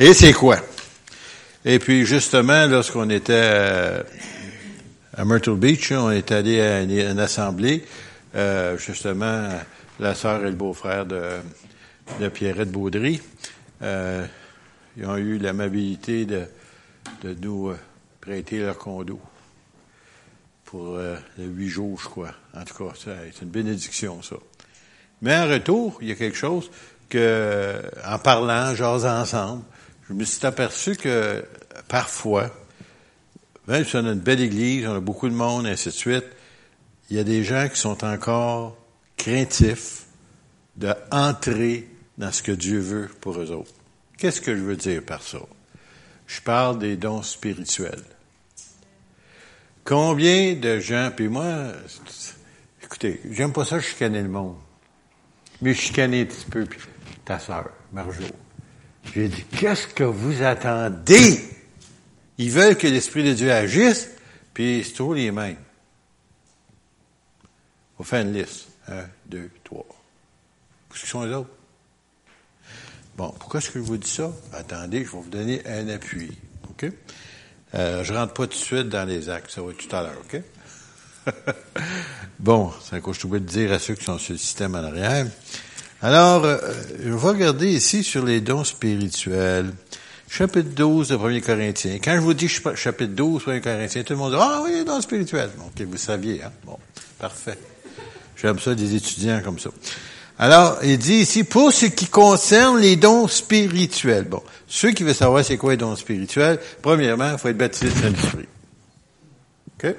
Et c'est quoi? Et puis, justement, lorsqu'on était euh, à Myrtle Beach, on est allé à une, assemblée, euh, justement, la sœur et le beau-frère de, de Pierrette Baudry. Euh, ils ont eu l'amabilité de, de nous prêter leur condo pour les huit jours, je crois. En tout cas, c'est une bénédiction, ça. Mais en retour, il y a quelque chose que, en parlant, genre ensemble, je me suis aperçu que parfois, même si on a une belle église, on a beaucoup de monde, et ainsi de suite, il y a des gens qui sont encore craintifs de entrer dans ce que Dieu veut pour eux autres. Qu'est-ce que je veux dire par ça? Je parle des dons spirituels. Combien de gens, puis moi, écoutez, j'aime pas ça chicaner le monde, mais chicaner un petit peu, puis ta sœur, Marjo. J'ai dit, qu'est-ce que vous attendez? Ils veulent que l'Esprit de Dieu agisse, puis c'est toujours les mêmes. On faire une liste. Un, deux, trois. Où sont les autres? Bon, pourquoi est-ce que je vous dis ça? Attendez, je vais vous donner un appui. OK? Euh, je rentre pas tout de suite dans les actes, ça va être tout à l'heure, OK? bon, c'est un coup je de dire à ceux qui sont sur le système en arrière. Alors, euh, je vais regarder ici sur les dons spirituels. Chapitre 12 de 1 Corinthiens. Quand je vous dis chapitre 12 de 1 Corinthiens, tout le monde dit, ah oui, les dons spirituels. OK, vous saviez, hein? Bon, parfait. J'aime ça des étudiants comme ça. Alors, il dit ici, pour ce qui concerne les dons spirituels. Bon, ceux qui veulent savoir c'est quoi les dons spirituels, premièrement, il faut être baptisé de Saint-Esprit. OK?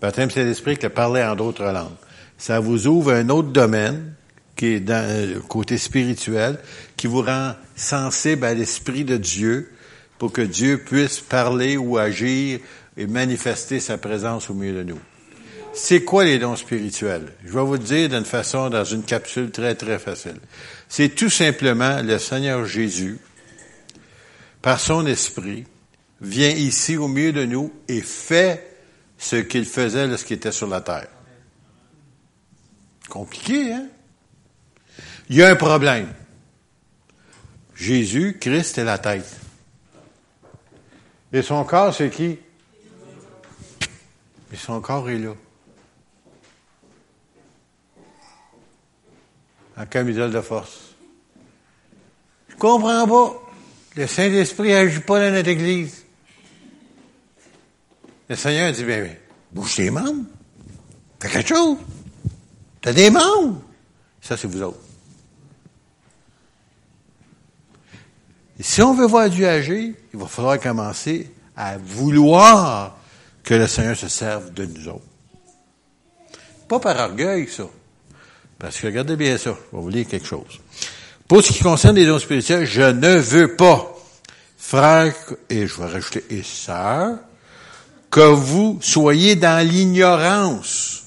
Baptême Saint-Esprit que parler en d'autres langues. Ça vous ouvre un autre domaine qui est dans le côté spirituel, qui vous rend sensible à l'Esprit de Dieu pour que Dieu puisse parler ou agir et manifester sa présence au milieu de nous. C'est quoi les dons spirituels? Je vais vous le dire d'une façon, dans une capsule très, très facile. C'est tout simplement le Seigneur Jésus, par son esprit, vient ici au milieu de nous et fait ce qu'il faisait lorsqu'il était sur la terre. Compliqué, hein? Il y a un problème. Jésus, Christ est la tête. Et son corps, c'est qui? Et son corps est là. En camisole de force. Je comprends pas. Le Saint-Esprit n'agit pas dans notre Église. Le Seigneur dit, bien, bouge tes membres. Fais quelque chose. T'as des membres. Ça, c'est vous autres. Et si on veut voir Dieu agir, il va falloir commencer à vouloir que le Seigneur se serve de nous autres. Pas par orgueil, ça. Parce que regardez bien ça. Je vais vous lire quelque chose. Pour ce qui concerne les dons spirituels, je ne veux pas, frères, et je vais rajouter, et sœurs, que vous soyez dans l'ignorance.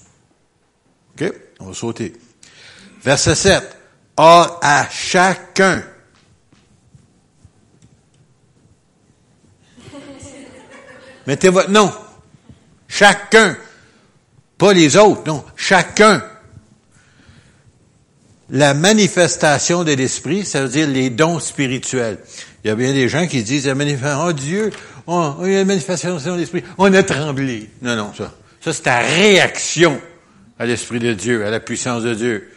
OK? On va sauter. Verset 7. Or, à chacun, Mettez votre nom. Chacun. Pas les autres, non. Chacun. La manifestation de l'esprit, ça veut dire les dons spirituels. Il y a bien des gens qui disent, oh Dieu, il y a une manifestation de l'esprit. On a tremblé. Non, non, ça. Ça, c'est ta réaction à l'esprit de Dieu, à la puissance de Dieu.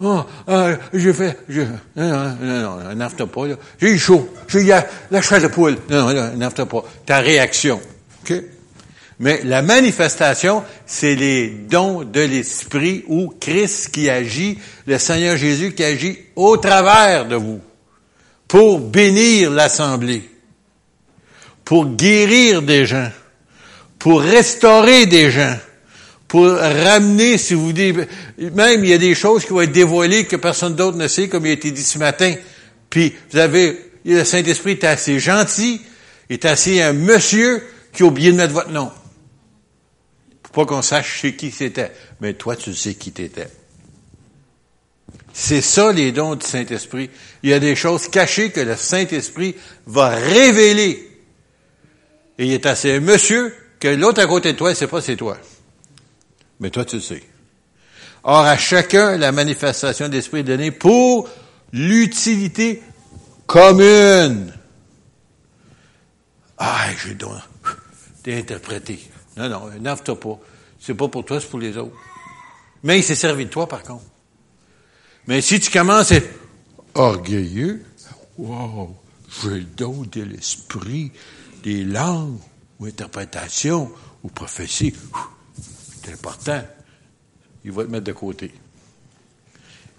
Oh, euh, j'ai fait, je, non, non, non, non, pas, là. J'ai eu chaud. J'ai eu la, la de poule. Non, non, non, pas. Ta réaction. Mais la manifestation, c'est les dons de l'Esprit ou Christ qui agit, le Seigneur Jésus qui agit au travers de vous pour bénir l'assemblée, pour guérir des gens, pour restaurer des gens, pour ramener, si vous dites, même il y a des choses qui vont être dévoilées que personne d'autre ne sait, comme il a été dit ce matin. Puis vous avez, le Saint-Esprit est assez gentil, est assez un monsieur qui a oublié de mettre votre nom. Pour pas qu'on sache chez qui c'était? Mais toi, tu sais qui t'étais. C'est ça les dons du Saint-Esprit. Il y a des choses cachées que le Saint-Esprit va révéler. Et il est assez monsieur que l'autre à côté de toi, c'est pas c'est toi. Mais toi, tu le sais. Or, à chacun, la manifestation d'esprit est donnée pour l'utilité commune. j'ai le don d'interpréter. Non, non, énerve-toi pas. C'est pas pour toi, c'est pour les autres. Mais il s'est servi de toi, par contre. Mais si tu commences à être orgueilleux, wow, j'ai le don de l'esprit, des langues, ou interprétation, ou prophétie, c'est important. Il va te mettre de côté.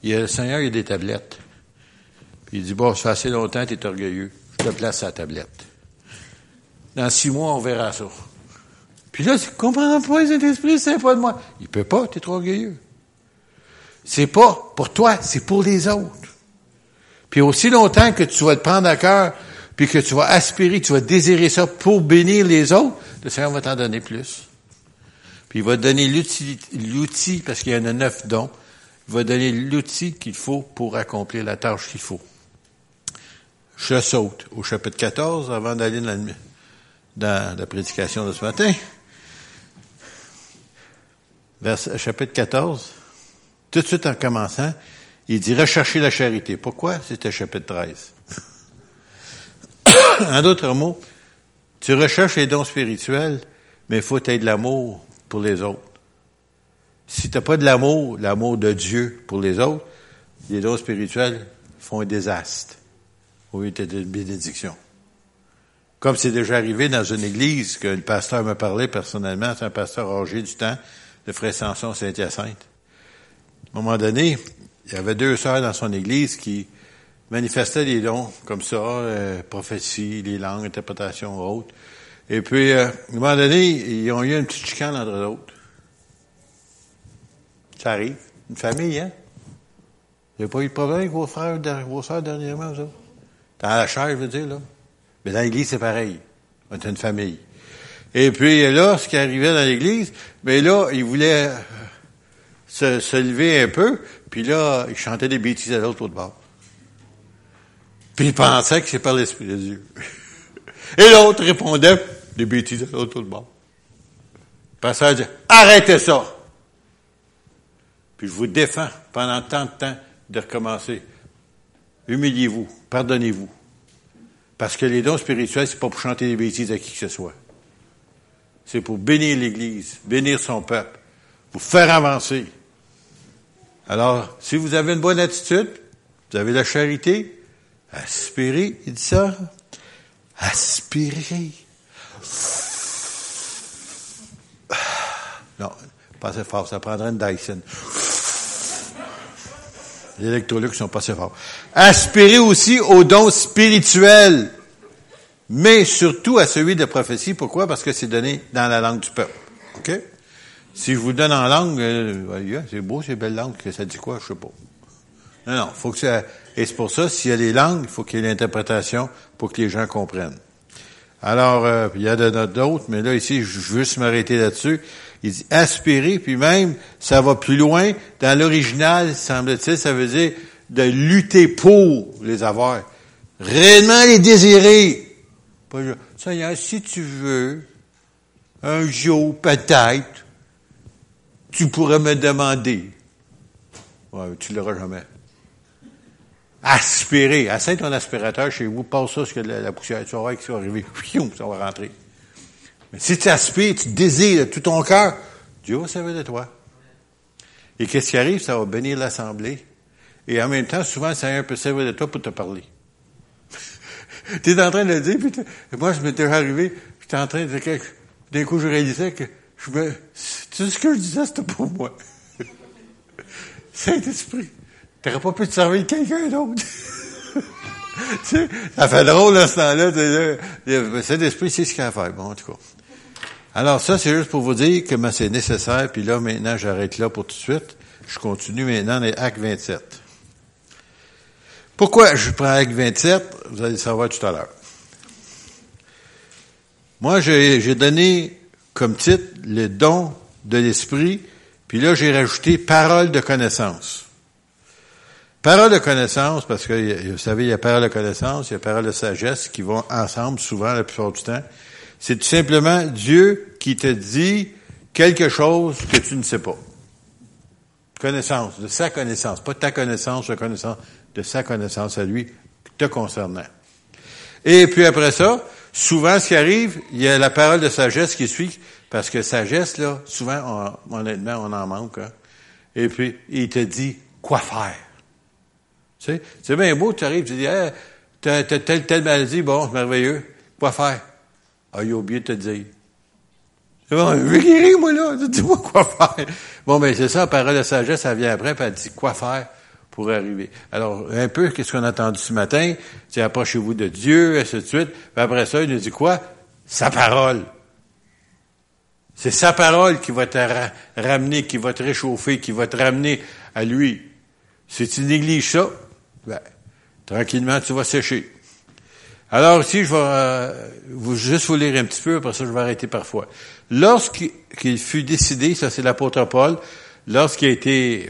Il y a, le Seigneur, il y a des tablettes. Puis il dit, bon, ça assez longtemps, tu es orgueilleux. Je te place à la tablette. Dans six mois, on verra ça. Puis là, tu comprends pas, cet esprit, c'est pas de moi. Il peut pas, tu es trop orgueilleux. C'est pas pour toi, c'est pour les autres. Puis aussi longtemps que tu vas te prendre à cœur, puis que tu vas aspirer, tu vas désirer ça pour bénir les autres, le Seigneur va t'en donner plus. Puis il va te donner l'outil, parce qu'il y en a neuf dons, il va donner l'outil qu'il faut pour accomplir la tâche qu'il faut. Je saute au chapitre 14 avant d'aller dans, dans la prédication de ce matin verset, chapitre 14, tout de suite en commençant, il dit rechercher la charité. Pourquoi? C'était chapitre 13. en d'autres mots, tu recherches les dons spirituels, mais il faut être de l'amour pour les autres. Si tu n'as pas de l'amour, l'amour de Dieu pour les autres, les dons spirituels font un désastre au lieu de bénédiction. Comme c'est déjà arrivé dans une église que le pasteur me parlait personnellement, c'est un pasteur âgé du temps, de Frère Samson Saint-Hyacinthe. À un moment donné, il y avait deux sœurs dans son église qui manifestaient des dons comme ça, euh, prophétie, les langues, interprétation autres. Et puis, euh, à un moment donné, ils ont eu une petite chicane entre eux autres. Ça arrive. Une famille, hein? N'y a pas eu de problème avec vos frères, vos sœurs dernièrement, vous? Dans la chair, je veux dire, là. Mais dans l'église, c'est pareil. On est une famille. Et puis là, ce qui arrivait dans l'église, mais là, il voulait se, se, lever un peu, puis là, il chantait des bêtises à l'autre bord. Puis il pensait que c'est par l'Esprit de Dieu. Et l'autre répondait des bêtises à l'autre bord. Le pasteur dit, arrêtez ça! Puis je vous défends pendant tant de temps de recommencer. Humiliez-vous, pardonnez-vous. Parce que les dons spirituels, c'est pas pour chanter des bêtises à qui que ce soit c'est pour bénir l'Église, bénir son peuple, vous faire avancer. Alors, si vous avez une bonne attitude, vous avez la charité, aspirez, il dit ça, aspirez. Non, pas assez fort, ça prendrait une Dyson. Les électrolux sont pas assez forts. Aspirez aussi aux dons spirituels mais surtout à celui de prophétie. Pourquoi? Parce que c'est donné dans la langue du peuple. OK? Si je vous donne en langue, euh, c'est beau, c'est belle langue, ça dit quoi? Je sais pas. Non, non, faut que ça, et c'est pour ça, s'il y a les langues, il faut qu'il y ait l'interprétation pour que les gens comprennent. Alors, euh, il y a d'autres, mais là, ici, je veux juste m'arrêter là-dessus. Il dit aspirer, puis même, ça va plus loin. Dans l'original, semble-t-il, ça veut dire de lutter pour les avoir. Réellement les désirer. Seigneur, si tu veux, un jour, peut-être, tu pourrais me demander. Ouais, tu l'auras jamais. Aspirer. Essaye ton aspirateur chez vous, passe ça sur la, la poussière, tu vas voir qu'il va arriver. ça va rentrer. Si tu aspires, tu désires de tout ton cœur, Dieu va servir de toi. Et qu'est-ce qui arrive? Ça va bénir l'Assemblée. Et en même temps, souvent, le Seigneur peut servir de toi pour te parler. tu es en train de le dire, puis moi, je m'étais arrivé, j'étais en train de dire, d'un coup, je réalisais que je me, tout ce que je disais, c'était pour moi. Saint-Esprit, t'aurais pas pu te servir quelqu'un d'autre. ça fait drôle à ce temps-là. Saint-Esprit, c'est ce qu'il a à faire. Bon, en tout cas. Alors, ça, c'est juste pour vous dire que c'est nécessaire, puis là, maintenant, j'arrête là pour tout de suite. Je continue maintenant les actes 27. Pourquoi je prends Acte 27? Vous allez le savoir tout à l'heure. Moi, j'ai donné comme titre le don de l'esprit, puis là, j'ai rajouté parole de connaissance. Parole de connaissance, parce que vous savez, il y a parole de connaissance, il y a parole de sagesse qui vont ensemble souvent la plupart du temps. C'est tout simplement Dieu qui te dit quelque chose que tu ne sais pas. Connaissance, de sa connaissance, pas ta connaissance, la connaissance de sa connaissance à lui te concernant. Et puis après ça, Souvent, ce qui arrive, il y a la parole de sagesse qui suit, parce que sagesse, là, souvent, honnêtement, on en manque. Hein. Et puis, il te dit quoi faire. Tu sais, c'est bien beau, tu arrives, tu dis, hey, t'as telle, telle maladie, bon, c'est merveilleux. Quoi faire? Ah, il a oublié de te dire. C'est bon, je vais guérir, moi, là. Dis-moi quoi faire. Bon, ben, c'est ça, la parole de sagesse, ça vient après, puis elle dit quoi faire pour arriver. Alors, un peu, qu'est-ce qu'on a entendu ce matin? C'est approchez-vous de Dieu, et ainsi de suite. Puis après ça, il nous dit quoi? Sa parole. C'est sa parole qui va te ramener, qui va te réchauffer, qui va te ramener à lui. Si tu négliges ça, ben, tranquillement, tu vas sécher. Alors ici, je vais euh, vous, juste vous lire un petit peu, après ça, je vais arrêter parfois. Lorsqu'il fut décidé, ça c'est l'apôtre Paul, lorsqu'il a été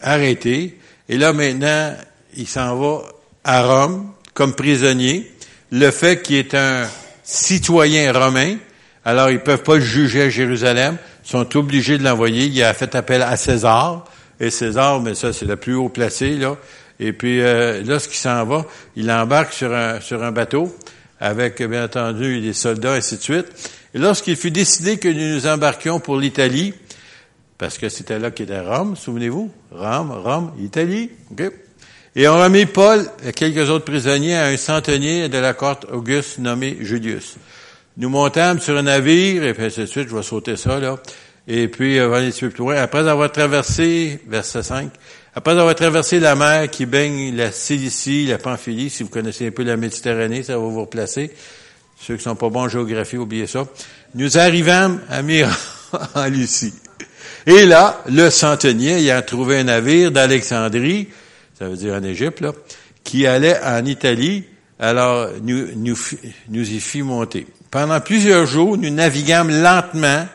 arrêté. Et là, maintenant, il s'en va à Rome comme prisonnier. Le fait qu'il est un citoyen romain, alors ils peuvent pas le juger à Jérusalem, sont obligés de l'envoyer. Il a fait appel à César. Et César, mais ça, c'est le plus haut placé, là. Et puis, euh, lorsqu'il s'en va, il embarque sur un, sur un bateau avec, bien entendu, des soldats, ainsi de suite. Et lorsqu'il fut décidé que nous nous embarquions pour l'Italie, parce que c'était là qu'était Rome, souvenez-vous? Rome, Rome, Italie. Okay. Et on mis Paul et quelques autres prisonniers à un centenier de la courte Auguste nommé Julius. Nous montâmes sur un navire, et puis ainsi de suite, je vais sauter ça, là. Et puis, euh, aller plus loin. Après avoir traversé, verset 5, après avoir traversé la mer qui baigne la Cilicie, la Pamphylie, si vous connaissez un peu la Méditerranée, ça va vous replacer. Ceux qui sont pas bons en géographie, oubliez ça. Nous arrivâmes à Myra, en Lucie. Et là, le centenier il a trouvé un navire d'Alexandrie, ça veut dire en Égypte, là, qui allait en Italie, alors nous, nous, nous y fit monter. Pendant plusieurs jours, nous naviguâmes lentement,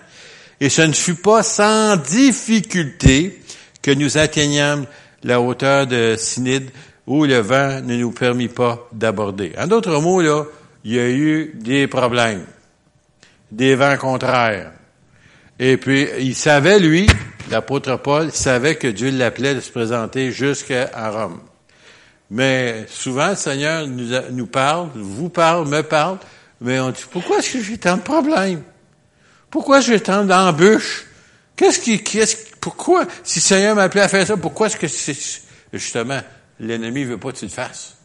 et ce ne fut pas sans difficulté que nous atteignâmes la hauteur de Sinide, où le vent ne nous permit pas d'aborder. En d'autres mots, là, il y a eu des problèmes, des vents contraires. Et puis, il savait, lui, l'apôtre Paul, savait que Dieu l'appelait de se présenter jusqu'à Rome. Mais souvent, le Seigneur nous, nous parle, vous parle, me parle, mais on dit, pourquoi est-ce que j'ai tant de problèmes? Pourquoi j'ai tant d'embûches? Qu'est-ce qui, qu'est-ce, pourquoi, si le Seigneur m'a appelé à faire ça, pourquoi est-ce que c'est, justement, l'ennemi veut pas que tu le fasses?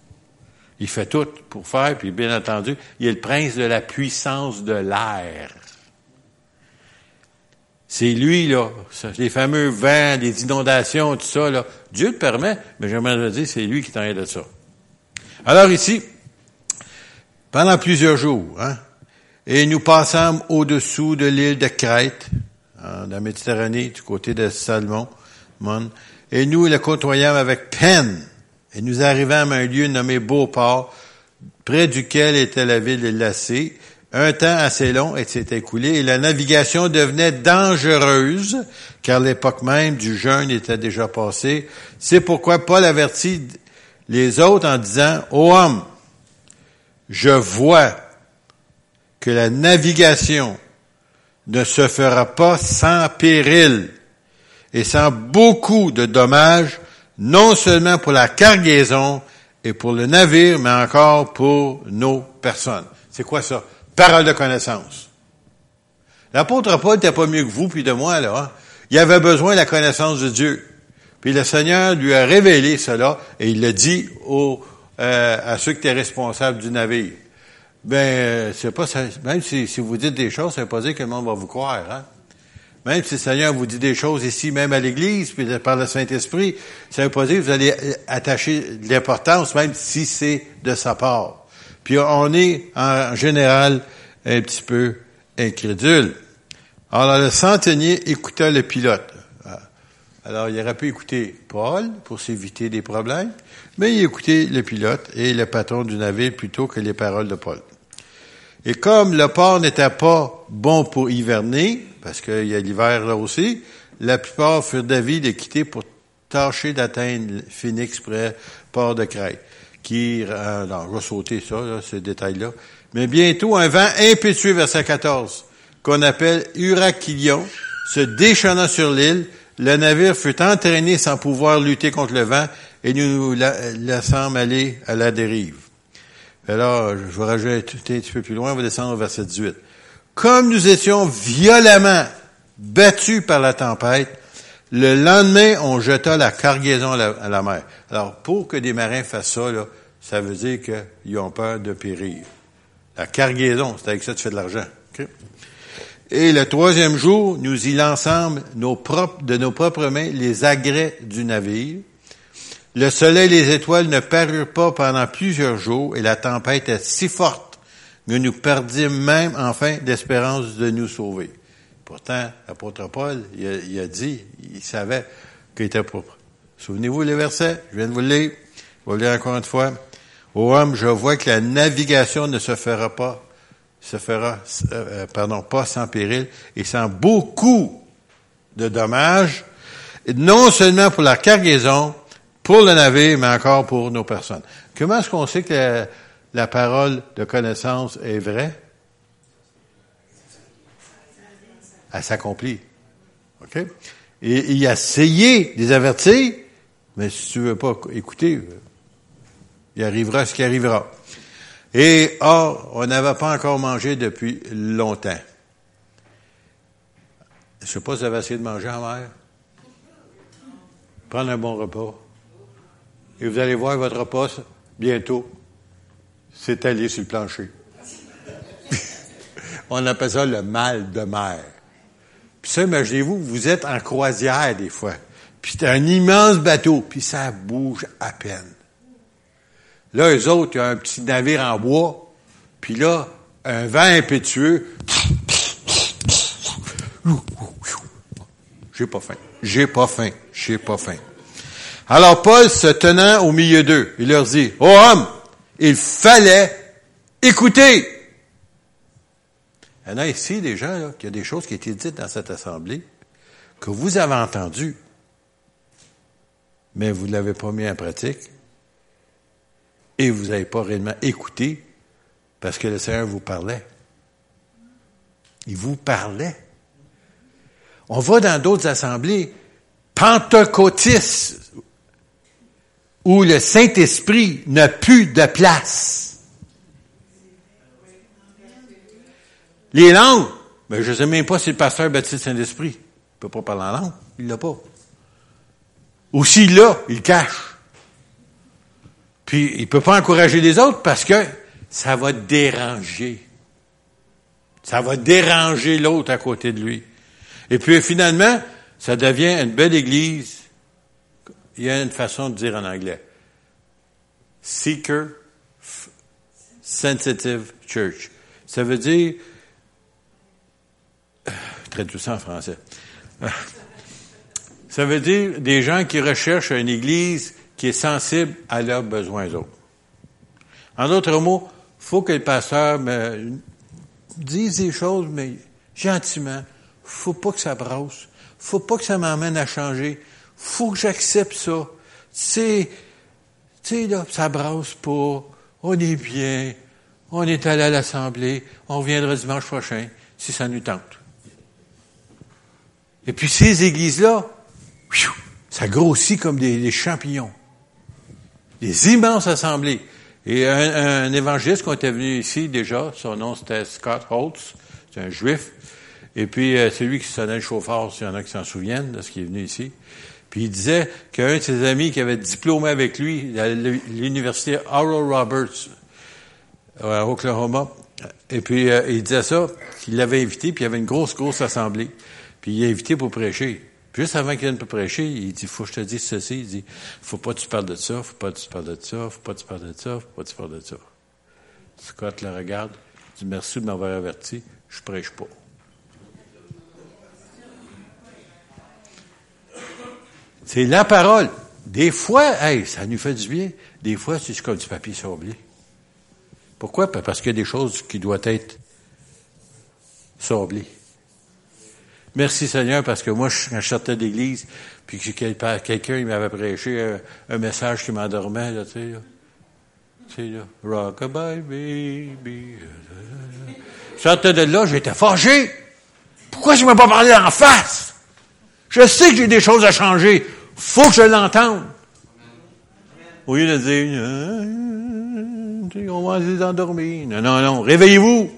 Il fait tout pour faire, puis bien entendu, il est le prince de la puissance de l'air. C'est lui, là, les fameux vents, les inondations, tout ça, là. Dieu le permet, mais j'aimerais dire, c'est lui qui t'en de ça. Alors ici, pendant plusieurs jours, hein, et nous passâmes au-dessous de l'île de Crète, en la Méditerranée, du côté de Salmon, et nous le côtoyâmes avec peine, et nous arrivâmes à un lieu nommé Beauport, près duquel était la ville de Lacée, un temps assez long s'est écoulé et la navigation devenait dangereuse, car l'époque même du jeûne était déjà passée. C'est pourquoi Paul avertit les autres en disant, Ô homme, je vois que la navigation ne se fera pas sans péril et sans beaucoup de dommages, non seulement pour la cargaison et pour le navire, mais encore pour nos personnes. C'est quoi ça? Parole de connaissance. L'apôtre Paul n'était pas mieux que vous puis de moi, là. Hein. Il avait besoin de la connaissance de Dieu. Puis le Seigneur lui a révélé cela et il l'a dit aux, euh, à ceux qui étaient responsables du navire. Ben, euh, c'est pas même si, si, vous dites des choses, ça veut pas dire que le monde va vous croire, hein? Même si le Seigneur vous dit des choses ici, même à l'Église, puis par le Saint-Esprit, ça veut pas dire que vous allez attacher de l'importance, même si c'est de sa part. Puis on est en général un petit peu incrédule. Alors le centenier écouta le pilote. Alors il aurait pu écouter Paul pour s'éviter des problèmes, mais il écoutait le pilote et le patron du navire plutôt que les paroles de Paul. Et comme le port n'était pas bon pour hiverner, parce qu'il y a l'hiver là aussi, la plupart furent d'avis de quitter pour tâcher d'atteindre Phoenix près port de Crète qui, euh, sauter ça, là, ces détails-là. Mais bientôt, un vent impétueux, verset 14, qu'on appelle Huracilion, se déchaîna sur l'île, le navire fut entraîné sans pouvoir lutter contre le vent, et nous nous laissâmes aller à la dérive. Alors, je vais rajouter un petit peu plus loin, on va descendre au verset 18. Comme nous étions violemment battus par la tempête, le lendemain, on jeta la cargaison à la, mer. Alors, pour que des marins fassent ça, là, ça veut dire qu'ils ont peur de périr. La cargaison, c'est avec ça que tu fais de l'argent. Et le troisième jour, nous y lançâmes nos propres, de nos propres mains les agrès du navire. Le soleil et les étoiles ne parurent pas pendant plusieurs jours et la tempête est si forte que nous perdîmes même enfin d'espérance de nous sauver. Pourtant, l'apôtre Paul, il a, dit, il savait qu'il était propre. Souvenez-vous les versets, je viens de vous le lire, je vais le lire encore une fois. Ô homme, je vois que la navigation ne se fera pas se fera, euh, pardon, pas sans péril et sans beaucoup de dommages, non seulement pour la cargaison, pour le navire, mais encore pour nos personnes. Comment est-ce qu'on sait que la, parole de connaissance est vraie? Elle s'accomplit. OK? Et il a essayé de les avertir, mais si tu veux pas écouter, il arrivera ce qui arrivera. Et or, on n'avait pas encore mangé depuis longtemps. Je ne sais pas si vous avez essayé de manger en mer. Prendre un bon repas. Et vous allez voir votre repas bientôt s'étaler sur le plancher. on appelle ça le mal de mer. Puis ça, imaginez-vous, vous êtes en croisière des fois. Puis c'est un immense bateau, puis ça bouge à peine. Là, eux autres, il y a un petit navire en bois, puis là, un vent impétueux. J'ai pas faim. J'ai pas faim. J'ai pas faim. Alors Paul, se tenant au milieu d'eux, il leur dit, Ô homme, il fallait écouter. Il y en a ici des gens, là, qu'il y a des choses qui ont été dites dans cette assemblée, que vous avez entendues, mais vous ne l'avez pas mis en pratique et vous n'avez pas réellement écouté parce que le Seigneur vous parlait. Il vous parlait. On va dans d'autres assemblées pentecôtistes où le Saint-Esprit n'a plus de place. Les langues, mais je ne sais même pas si le pasteur baptiste Saint-Esprit. Il ne peut pas parler en langue. Il l'a pas. Ou s'il l'a, il cache. Puis il peut pas encourager les autres parce que ça va déranger. Ça va déranger l'autre à côté de lui. Et puis finalement, ça devient une belle église. Il y a une façon de dire en anglais. Seeker Sensitive Church. Ça veut dire, traduis ça en français. Ça veut dire des gens qui recherchent une église qui est sensible à leurs besoins autres. En d'autres mots, faut que le pasteur me dise des choses, mais gentiment. Faut pas que ça brasse. Faut pas que ça m'emmène à changer. Faut que j'accepte ça. C'est, tu sais, là, ça brasse pas. On est bien. On est allé à l'Assemblée. On reviendra dimanche prochain, si ça nous tente. Et puis ces églises-là, ça grossit comme des champignons des immenses assemblées. Et un, évangéliste qui était venu ici déjà, son nom c'était Scott Holtz, c'est un juif. Et puis euh, c'est lui qui sonnait le chauffeur, s'il y en a qui s'en souviennent de ce qui est venu ici. Il disait qu'un de ses amis qui avait diplômé avec lui à l'université Oral Roberts à Oklahoma, et puis euh, il disait ça, qu'il l'avait invité, puis il y avait une grosse, grosse assemblée. Puis il l'a invité pour prêcher. Juste avant qu'il vienne pour prêcher, il dit, faut que je te dise ceci. Il dit, faut pas que tu parles de ça, faut pas que tu parles de ça, faut pas que tu parles de ça, faut pas que tu parles de ça. Scott le regarde, dit, merci de m'avoir averti, je prêche pas. C'est la parole. Des fois, hey, ça nous fait du bien. Des fois, c'est comme du papier sablé. Pourquoi? Parce qu'il y a des choses qui doivent être sablées. Merci Seigneur, parce que moi, quand je sortais d'église, puis que quelqu'un m'avait prêché un, message qui m'endormait, là, tu sais, là. Tu sais, là. Rockabye baby. Je de là, j'étais fâché. Pourquoi je ne m'as pas parlé en face? Je sais que j'ai des choses à changer. Faut que je l'entende. Au lieu de dire, on va les endormir. Non, non, non, réveillez-vous.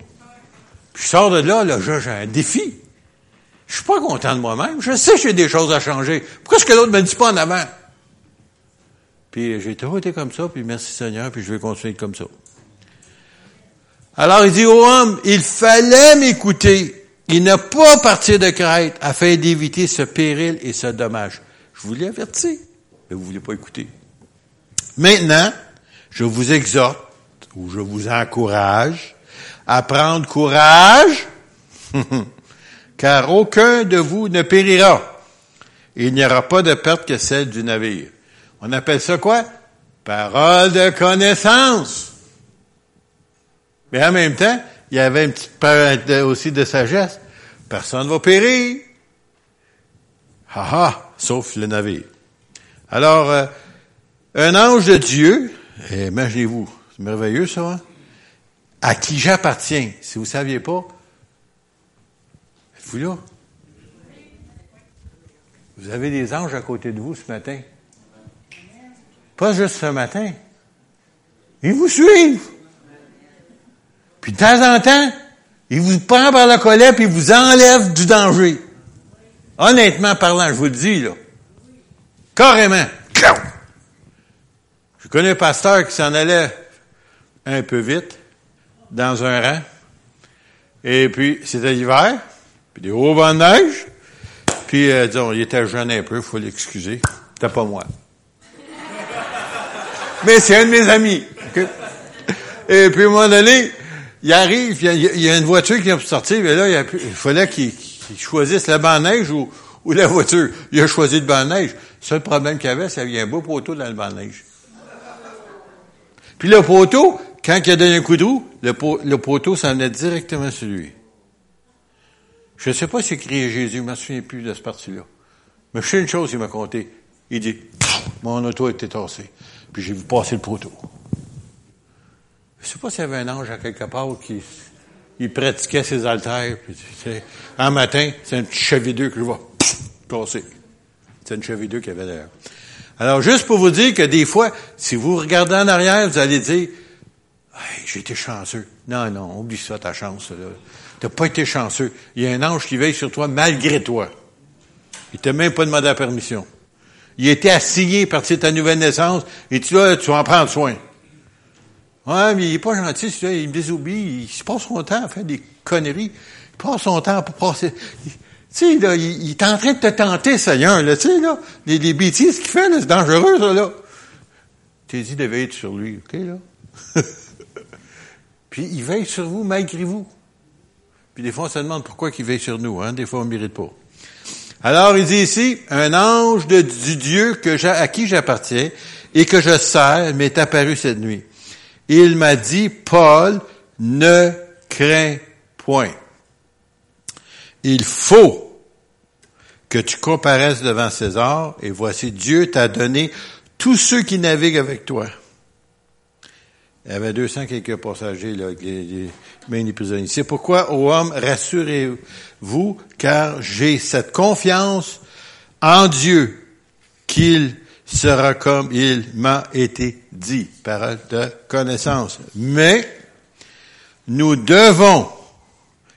Puis je sors de là, là, j'ai un défi. Je suis pas content de moi-même. Je sais que j'ai des choses à changer. Pourquoi est-ce que l'autre me dit pas en avant? Puis j'ai toujours été comme ça, puis merci Seigneur, puis je vais continuer comme ça. Alors il dit au homme, il fallait m'écouter. Il n'a pas partir de Crète afin d'éviter ce péril et ce dommage. Je vous l'ai averti, mais vous ne voulez pas écouter. Maintenant, je vous exhorte, ou je vous encourage, à prendre courage, car aucun de vous ne périra. Il n'y aura pas de perte que celle du navire. On appelle ça quoi? Parole de connaissance. Mais en même temps, il y avait une petite part aussi de sagesse. Personne ne va périr. Ha ha, sauf le navire. Alors, euh, un ange de Dieu, imaginez-vous, c'est merveilleux ça, hein? à qui j'appartiens. Si vous ne saviez pas, êtes-vous là? Vous avez des anges à côté de vous ce matin? Pas juste ce matin. Ils vous suivent. Puis de temps en temps, ils vous prennent par la colère et vous enlèvent du danger. Honnêtement parlant, je vous le dis, là. Carrément. Je connais un pasteur qui s'en allait un peu vite dans un rang. Et puis, c'était l'hiver, puis des hauts bancs de neige. Puis, euh, disons, il était jeune un peu, il faut l'excuser. C'était pas moi. Mais c'est un de mes amis. Et puis, à un moment donné, il arrive, il y, a, une voiture qui vient pour sortir, mais là, il, fallait qu'il choisisse la banc neige ou, la voiture. Il a choisi le banc neige. Le seul problème qu'il avait, c'est qu'il y avait un beau poteau dans le banc neige. Puis le poteau, quand il a donné un coup de roue, le, poteau s'en est directement sur lui. Je ne sais pas s'il criait Jésus, je ne me souviens plus de ce parti-là. Mais je sais une chose, il m'a compté. Il dit, mon auto a été. Puis j'ai vu passer le poteau. Je sais pas s'il y avait un ange à quelque part qui il pratiquait ses altères. Puis, un matin, c'est un petit chevideux que je vois passer. C'est un chevideux qu'il y avait d'ailleurs. Alors, juste pour vous dire que des fois, si vous regardez en arrière, vous allez dire, hey, j'ai été chanceux. Non, non, oublie ça, ta chance. Là. T'as pas été chanceux. Il y a un ange qui veille sur toi malgré toi. Il t'a même pas demandé la permission. Il était assigné par ta nouvelle naissance, et tu, là, tu en prendre soin. Ouais, mais il est pas gentil, celui-là, il me désobéit, il se passe son temps à faire des conneries. Il passe son temps pour passer. Tu sais, là, il, est en train de te tenter, Seigneur, là, tu sais, là. Les, les bêtises qu'il fait, là, c'est dangereux, ça, là. T'es dit de veiller sur lui, OK, là? Puis il veille sur vous malgré vous. Puis des fois, on se demande pourquoi il veille sur nous, hein? Des fois, on ne mérite pas. Alors, il dit ici, un ange de, du Dieu que à qui j'appartiens et que je sers m'est apparu cette nuit il m'a dit, Paul, ne crains point. Il faut que tu comparaisses devant César, et voici, Dieu t'a donné tous ceux qui naviguent avec toi. Il y avait 200 quelques passagers, là, les, les, prisonniers. C'est pourquoi, ô homme, rassurez-vous, car j'ai cette confiance en Dieu qu'il sera comme il m'a été dit. Parole de connaissance. Mais nous devons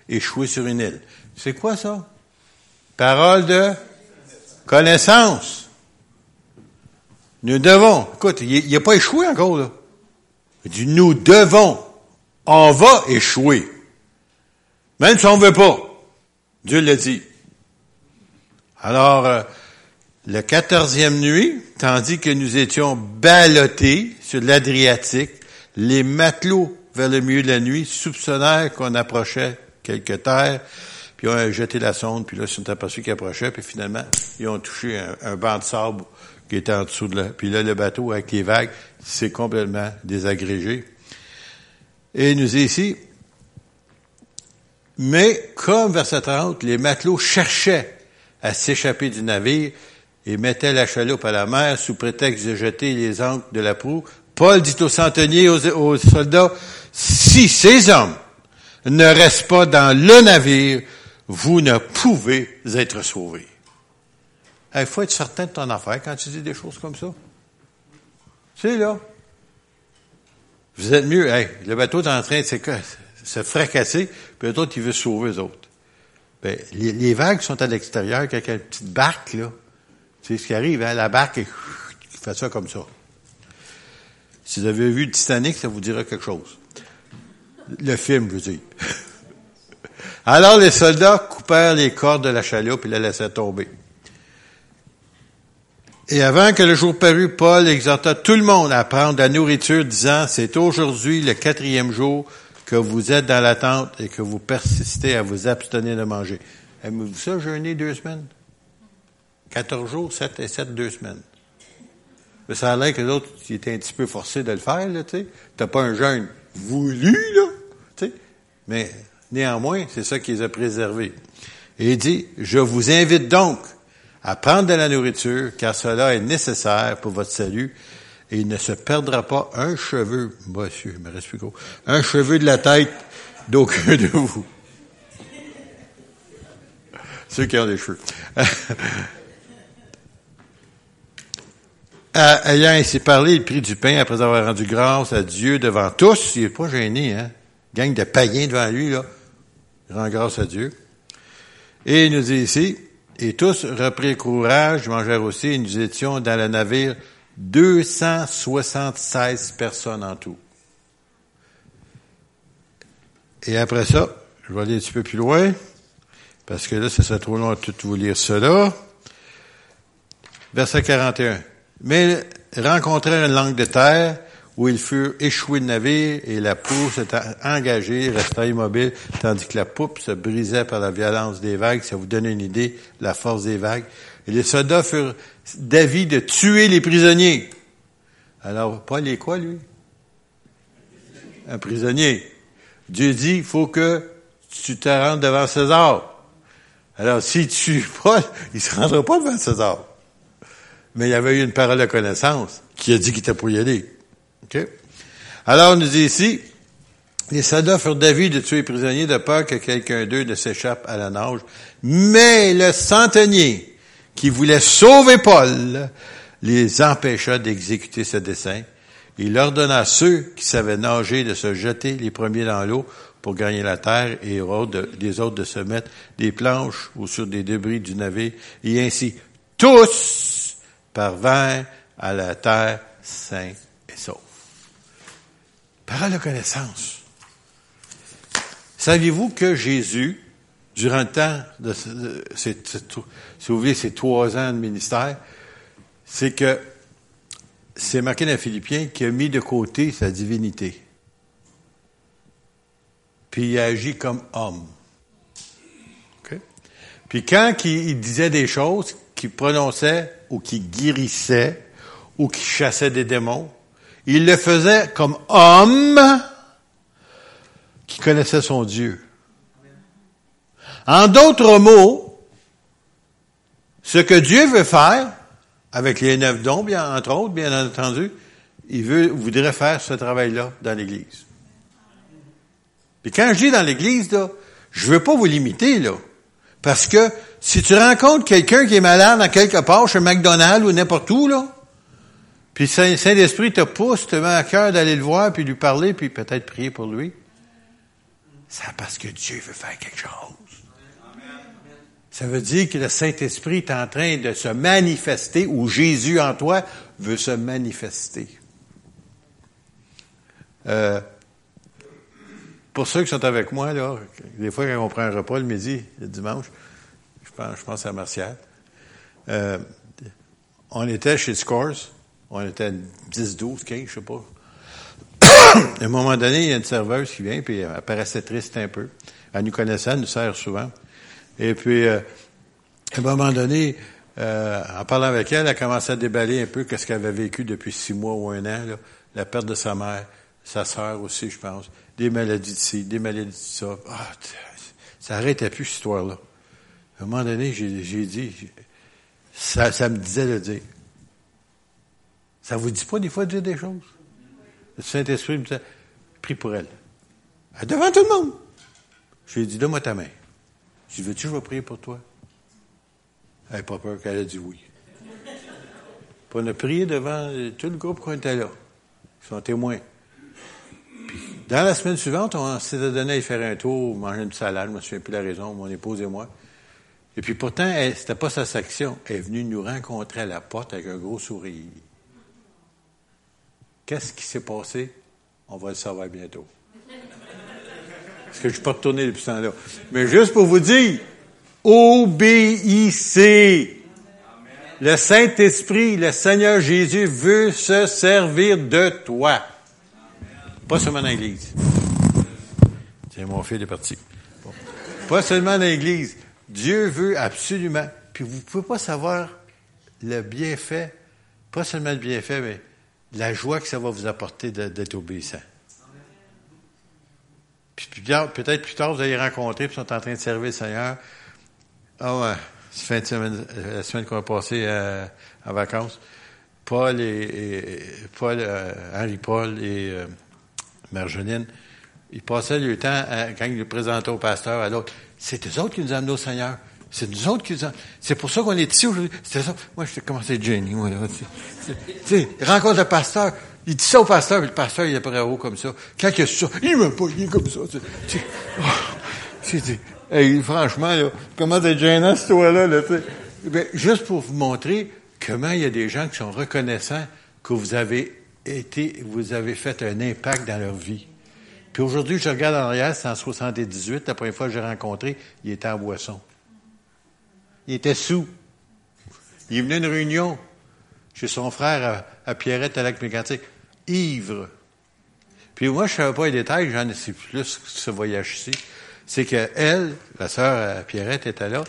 échouer sur une île. C'est quoi ça? Parole de connaissance. Nous devons. Écoute, il n'a pas échoué encore, là. Il dit, nous devons. On va échouer. Même si on ne veut pas. Dieu l'a dit. Alors, euh, le quatorzième nuit, tandis que nous étions ballottés sur l'Adriatique, les matelots vers le milieu de la nuit soupçonnèrent qu'on approchait quelque terre, puis ils ont jeté la sonde, puis là, ils sont aperçus qu'ils approchaient, puis finalement, ils ont touché un, banc de sable qui était en dessous de là. Puis là, le bateau, avec les vagues, s'est complètement désagrégé. Et nous ici, mais comme verset 30, les matelots cherchaient à s'échapper du navire, et mettait la chaloupe à la mer sous prétexte de jeter les ancres de la proue. Paul dit aux centeniers, aux, soldats, si ces hommes ne restent pas dans le navire, vous ne pouvez être sauvés. Il faut être certain de ton affaire quand tu dis des choses comme ça. Sais, là. Vous êtes mieux, hey, le bateau est en train de se, fracasser, puis eux autres, ils veulent sauver eux autres. Ben, les, vagues sont à l'extérieur, avec une petite barque, là. C'est ce qui arrive, hein, la barque, elle, fait ça comme ça. Si vous avez vu Titanic, ça vous dira quelque chose. Le film, je veux. Alors les soldats coupèrent les cordes de la chaloupe et la laissèrent tomber. Et avant que le jour parût, Paul exhorta tout le monde à prendre la nourriture, disant, c'est aujourd'hui le quatrième jour que vous êtes dans l'attente et que vous persistez à vous abstenir de manger. Aimez-vous ça, jeûner deux semaines? Quatorze jours, sept et sept, deux semaines. Mais ça a l'air que l'autre, il était un petit peu forcé de le faire, là, tu sais. T'as pas un jeûne voulu, là, tu sais. Mais Néanmoins, c'est ça qui les a préservés. Et il dit, je vous invite donc à prendre de la nourriture, car cela est nécessaire pour votre salut, et il ne se perdra pas un cheveu, monsieur, me reste plus gros, un cheveu de la tête d'aucun de vous. Ceux qui ont des cheveux. Ayant ainsi parlé, il prit du pain après avoir rendu grâce à Dieu devant tous. Il n'est pas gêné, hein? Gang de païens devant lui, là rend grâce à Dieu. Et il nous dit ici, et tous reprirent courage, mangèrent aussi, et nous étions dans le navire 276 personnes en tout. Et après ça, je vais aller un petit peu plus loin, parce que là, ce serait trop long à tout vous lire cela. Verset 41. Mais rencontrèrent une langue de terre, où ils furent échoués de navire et la poupe s'était engagée, resta immobile, tandis que la poupe se brisait par la violence des vagues. Ça vous donne une idée, la force des vagues. Et les soldats furent d'avis de tuer les prisonniers. Alors, Paul est quoi, lui? Un prisonnier. Dieu dit, il faut que tu te rendes devant César. Alors, s'il tue Paul, il se rendra pas devant César. Mais il y avait eu une parole de connaissance qui a dit qu'il était pour y aller. Alors, on nous dit ici, les soldats furent d'avis de tuer les prisonniers de peur que quelqu'un d'eux ne s'échappe à la nage. Mais le centenier, qui voulait sauver Paul, les empêcha d'exécuter ce dessein. Il ordonna à ceux qui savaient nager de se jeter les premiers dans l'eau pour gagner la terre et les autres de se mettre des planches ou sur des débris du navire. Et ainsi, tous parvinrent à la terre sains et saufs. Parole de connaissance. Saviez-vous que Jésus, durant le temps de, ces trois ans de ministère, c'est que c'est marqué dans Philippiens qui a mis de côté sa divinité. Puis il a agi comme homme. Puis quand il, disait des choses, qu'il prononçait ou qu'il guérissait ou qu'il chassait des démons, il le faisait comme homme qui connaissait son Dieu. En d'autres mots, ce que Dieu veut faire, avec les neuf dons, bien, entre autres, bien entendu, il veut, voudrait faire ce travail-là dans l'Église. Puis quand je dis dans l'Église, là, je veux pas vous limiter, là. Parce que si tu rencontres quelqu'un qui est malade dans quelque part, chez McDonald's ou n'importe où, là, puis Saint-Esprit te pousse, te met à cœur d'aller le voir, puis lui parler, puis peut-être prier pour lui. C'est parce que Dieu veut faire quelque chose. Ça veut dire que le Saint-Esprit est en train de se manifester, ou Jésus en toi veut se manifester. Euh, pour ceux qui sont avec moi, là, des fois quand on prend un repas le midi, le dimanche, je pense, je pense à Martial, euh, on était chez Scores, on était 10, 12, 15, je sais pas. à un moment donné, il y a une serveuse qui vient, puis elle paraissait triste un peu. Elle nous connaissait, elle nous sert souvent. Et puis, euh, à un moment donné, euh, en parlant avec elle, elle a commencé à déballer un peu ce qu'elle avait vécu depuis six mois ou un an, là. la perte de sa mère, sa sœur aussi, je pense, des maladies de ci, des maladies de ça. Ah, ça n'arrêtait plus, cette histoire-là. À un moment donné, j'ai dit, ça, ça me disait de dire, ça vous dit pas des fois de dire des choses? Le Saint-Esprit me dit, prie pour elle. Devant tout le monde. Je lui ai dit, donne-moi ta main. Je lui ai dit, veux-tu, je vais prier pour toi? Elle n'a pas peur qu'elle ait dit oui. Puis on a prié devant tout le groupe qui était là. Ils sont témoins. Dans la semaine suivante, on s'était donné à faire un tour, manger une salade, je me souviens plus la raison, mon épouse et moi. Et puis pourtant, c'était pas sa section. Elle est venue nous rencontrer à la porte avec un gros sourire. Qu'est-ce qui s'est passé? On va le savoir bientôt. Parce que je ne suis pas retourné depuis ce temps-là. Mais juste pour vous dire, obéissez. Le Saint-Esprit, le Seigneur Jésus veut se servir de toi. Pas seulement dans l'Église. Tiens, mon fils est parti. Pas seulement dans l'Église. Dieu veut absolument. Puis vous ne pouvez pas savoir le bienfait, pas seulement le bienfait, mais la joie que ça va vous apporter d'être obéissant. Puis peut-être plus tard, vous allez rencontrer, puis sont en train de servir le Seigneur. Ah ouais, fin de semaine, euh, la semaine qu'on a passée euh, en vacances, Paul et, Paul, euh, Henri Paul et Marjolaine, ils passaient le temps quand ils le présentaient au pasteur à l'autre. C'est eux autres qui nous ont amenés au Seigneur. C'est nous autres qui nous ont... C'est pour ça qu'on est ici aujourd'hui. C'était ça. Moi, je commencé gêné, moi, là. Tu rencontre le pasteur. Il dit ça au pasteur, puis le pasteur, il est prêt haut comme ça. Quand il a ça, il m'a pas, il comme ça. Tu sais, franchement, là, comment être gênant, ce toi-là, là, tu sais. Ben, juste pour vous montrer comment il y a des gens qui sont reconnaissants que vous avez été, vous avez fait un impact dans leur vie. Puis aujourd'hui, je regarde en arrière, c'est en 78, la première fois que j'ai rencontré, il était en boisson. Il était sous. Il venait une réunion chez son frère à, Pierrette à lac mécantique, ivre. Puis moi, je ne savais pas les détails, j'en sais plus ce voyage-ci. C'est que elle, la sœur Pierrette était là,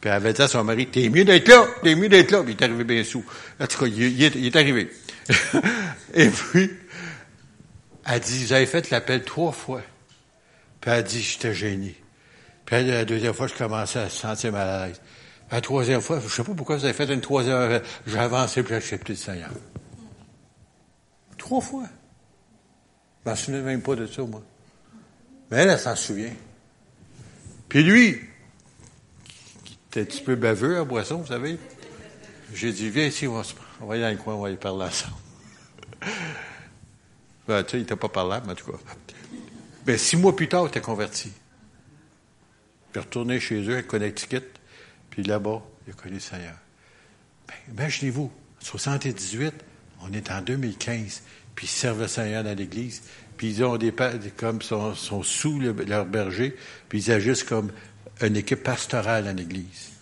puis elle avait dit à son mari, t'es mieux d'être là, t'es mieux d'être là. Il est arrivé bien sous. En tout cas, il, est, arrivé. Et puis, elle dit, vous avez fait l'appel trois fois. Puis elle dit, j'étais gêné. Puis la deuxième fois, je commençais à se sentir mal à l'aise. La troisième fois, je ne sais pas pourquoi vous avez fait une troisième j'ai avancé puis j'ai accepté le Seigneur. Trois fois. Je m'en souviens même pas de ça, moi. Mais elle, elle s'en souvient. Puis lui, qui était un petit peu baveux à boisson, vous savez, j'ai dit, viens ici, on va, on va aller dans le coin, on va aller parler ensemble. Ben, tu sais, il n'était pas parlable, mais en tout cas. Ben, six mois plus tard, il était converti. Puis retourné chez eux à Connecticut. Puis là-bas, il a connu le Seigneur. Ben, imaginez-vous, 78, on est en 2015, puis ils servent le Seigneur dans l'Église, puis ils ont des, comme sont, sont sous leur berger, puis ils agissent comme une équipe pastorale dans l'Église.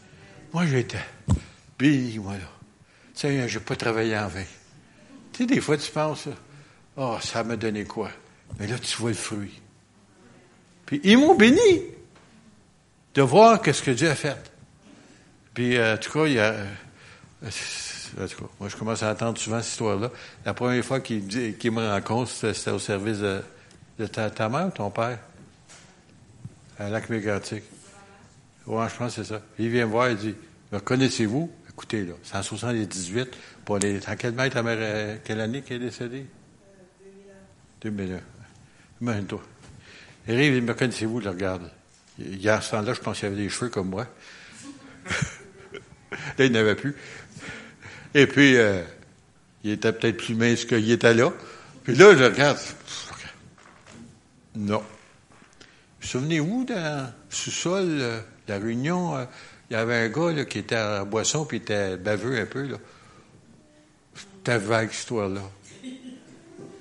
Moi, j'étais, puis moi là, Seigneur, je n'ai pas travaillé en vain. Tu sais, des fois, tu penses, oh, ça m'a donné quoi? Mais là, tu vois le fruit. Puis ils m'ont béni de voir ce que Dieu a fait. Puis, euh, en tout cas, il y a. Euh, en tout cas, moi, je commence à entendre souvent cette histoire-là. La première fois qu'il me rencontre, c'était au service de, ta, mère ou ton père? À Lac Mégantic. Ouais, je pense que c'est ça. Il vient me voir, il dit Connaissez-vous Écoutez, là, c'est en 78. Pour les, en quelle, mère, euh, quelle année qu'elle est décédée 2001. 2001. Imagine-toi. Il arrive, il me connaissez-vous, il regarde. Hier, ce temps-là, je pense qu'il avait des cheveux comme moi. Là, il n'avait plus. Et puis, euh, il était peut-être plus mince qu'il était là. Puis là, je regarde. Non. Souvenez-vous, dans le sous-sol euh, la réunion, euh, il y avait un gars qui était à boisson puis il était baveux un peu. C'était vague, cette histoire-là.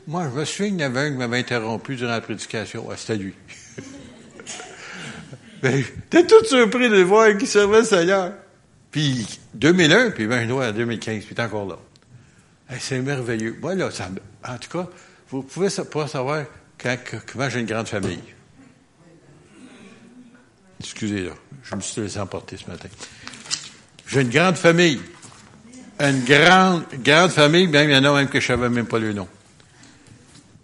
Moi, je me souviens qu'il y avait un qui m'avait interrompu durant la prédication. Ah, c'était lui. Ben, t'es tout surpris de voir qu'il servait le Seigneur. Puis 2001, puis ben, en 2015, puis t'es encore là. c'est merveilleux. Moi, là, en tout cas, vous pouvez pas savoir quand, comment j'ai une grande famille. Excusez, là, je me suis laissé emporter ce matin. J'ai une grande famille. Une grande, grande famille, même il y en a même que je savais même pas le nom.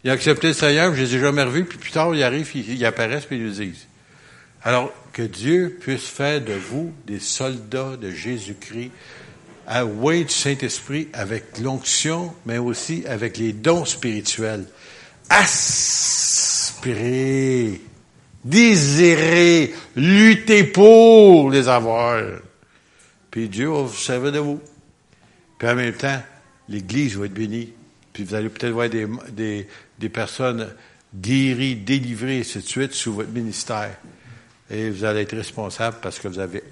Il a accepté le Seigneur, je les ai jamais revus, puis plus tard, ils arrivent, ils, ils apparaissent, puis ils le disent. Alors, que Dieu puisse faire de vous des soldats de Jésus-Christ, à du Saint-Esprit avec l'onction, mais aussi avec les dons spirituels. Aspirer, désirer, lutter pour les avoir. Puis Dieu va vous servir de vous. Puis en même temps, l'Église va être bénie. Puis vous allez peut-être voir des, des, des personnes guéri, délivré, et ainsi de suite, sous votre ministère. Et vous allez être responsable parce que vous avez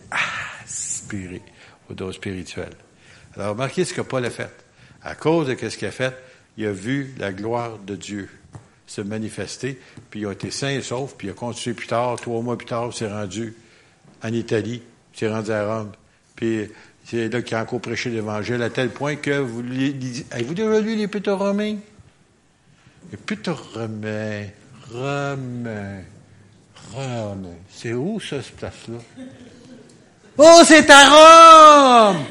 aspiré au don spirituel. Alors, remarquez ce que Paul a fait. À cause de ce qu'il a fait, il a vu la gloire de Dieu se manifester, puis il a été sain et sauf, puis il a continué plus tard, trois mois plus tard, il s'est rendu en Italie, il s'est rendu à Rome, puis c'est là qu'il a encore prêché l'Évangile, à tel point que vous avez-vous déjà lu l'Épître aux Romains? L'Épître aux Romains, Romains, Romains, c'est où ça, cette place-là? Oh, c'est à Rome!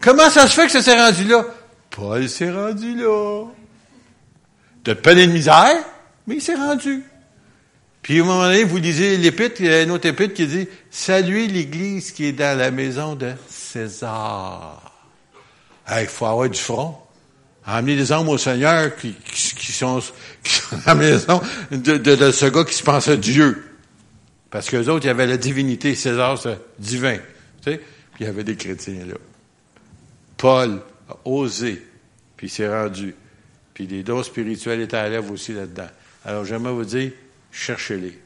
Comment ça se fait que ça s'est rendu là? Paul s'est rendu là. De peine et de misère, mais il s'est rendu. Puis, au moment donné, vous lisez l'épître, il y a une autre épître qui dit, saluez l'église qui est dans la maison de César. Il faut avoir du front. Amener des hommes au Seigneur qui, qui, sont, qui sont dans la maison de, ce gars qui se pensait Dieu. Parce que les autres, il y avait la divinité. César, c'est divin. Tu sais? Puis il y avait des chrétiens là. Paul a osé, puis il s'est rendu. Puis les dons spirituels étaient à l'œuvre aussi là-dedans. Alors j'aimerais vous dire, cherchez-les.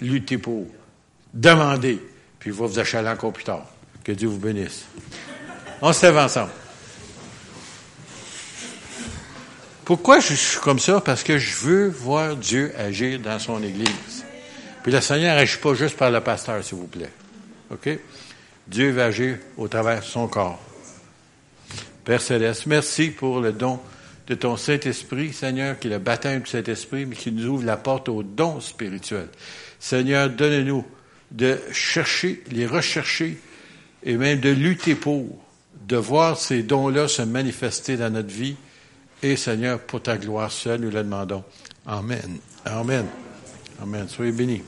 Luttez pour. Demandez. Puis va vous achaler encore plus tard. Que Dieu vous bénisse. On se lève ensemble. Pourquoi je suis comme ça? Parce que je veux voir Dieu agir dans son Église. Puis le Seigneur n'agit pas juste par le pasteur, s'il vous plaît. OK? Dieu va agir au travers de son corps. Père Céleste, merci pour le don de ton Saint-Esprit, Seigneur, qui est le baptême du Saint-Esprit, mais qui nous ouvre la porte au don spirituel. Seigneur, donne-nous de chercher, les rechercher et même de lutter pour, de voir ces dons-là se manifester dans notre vie. Et Seigneur, pour ta gloire seule, nous le demandons. Amen. Amen. Amen. Soyez bénis.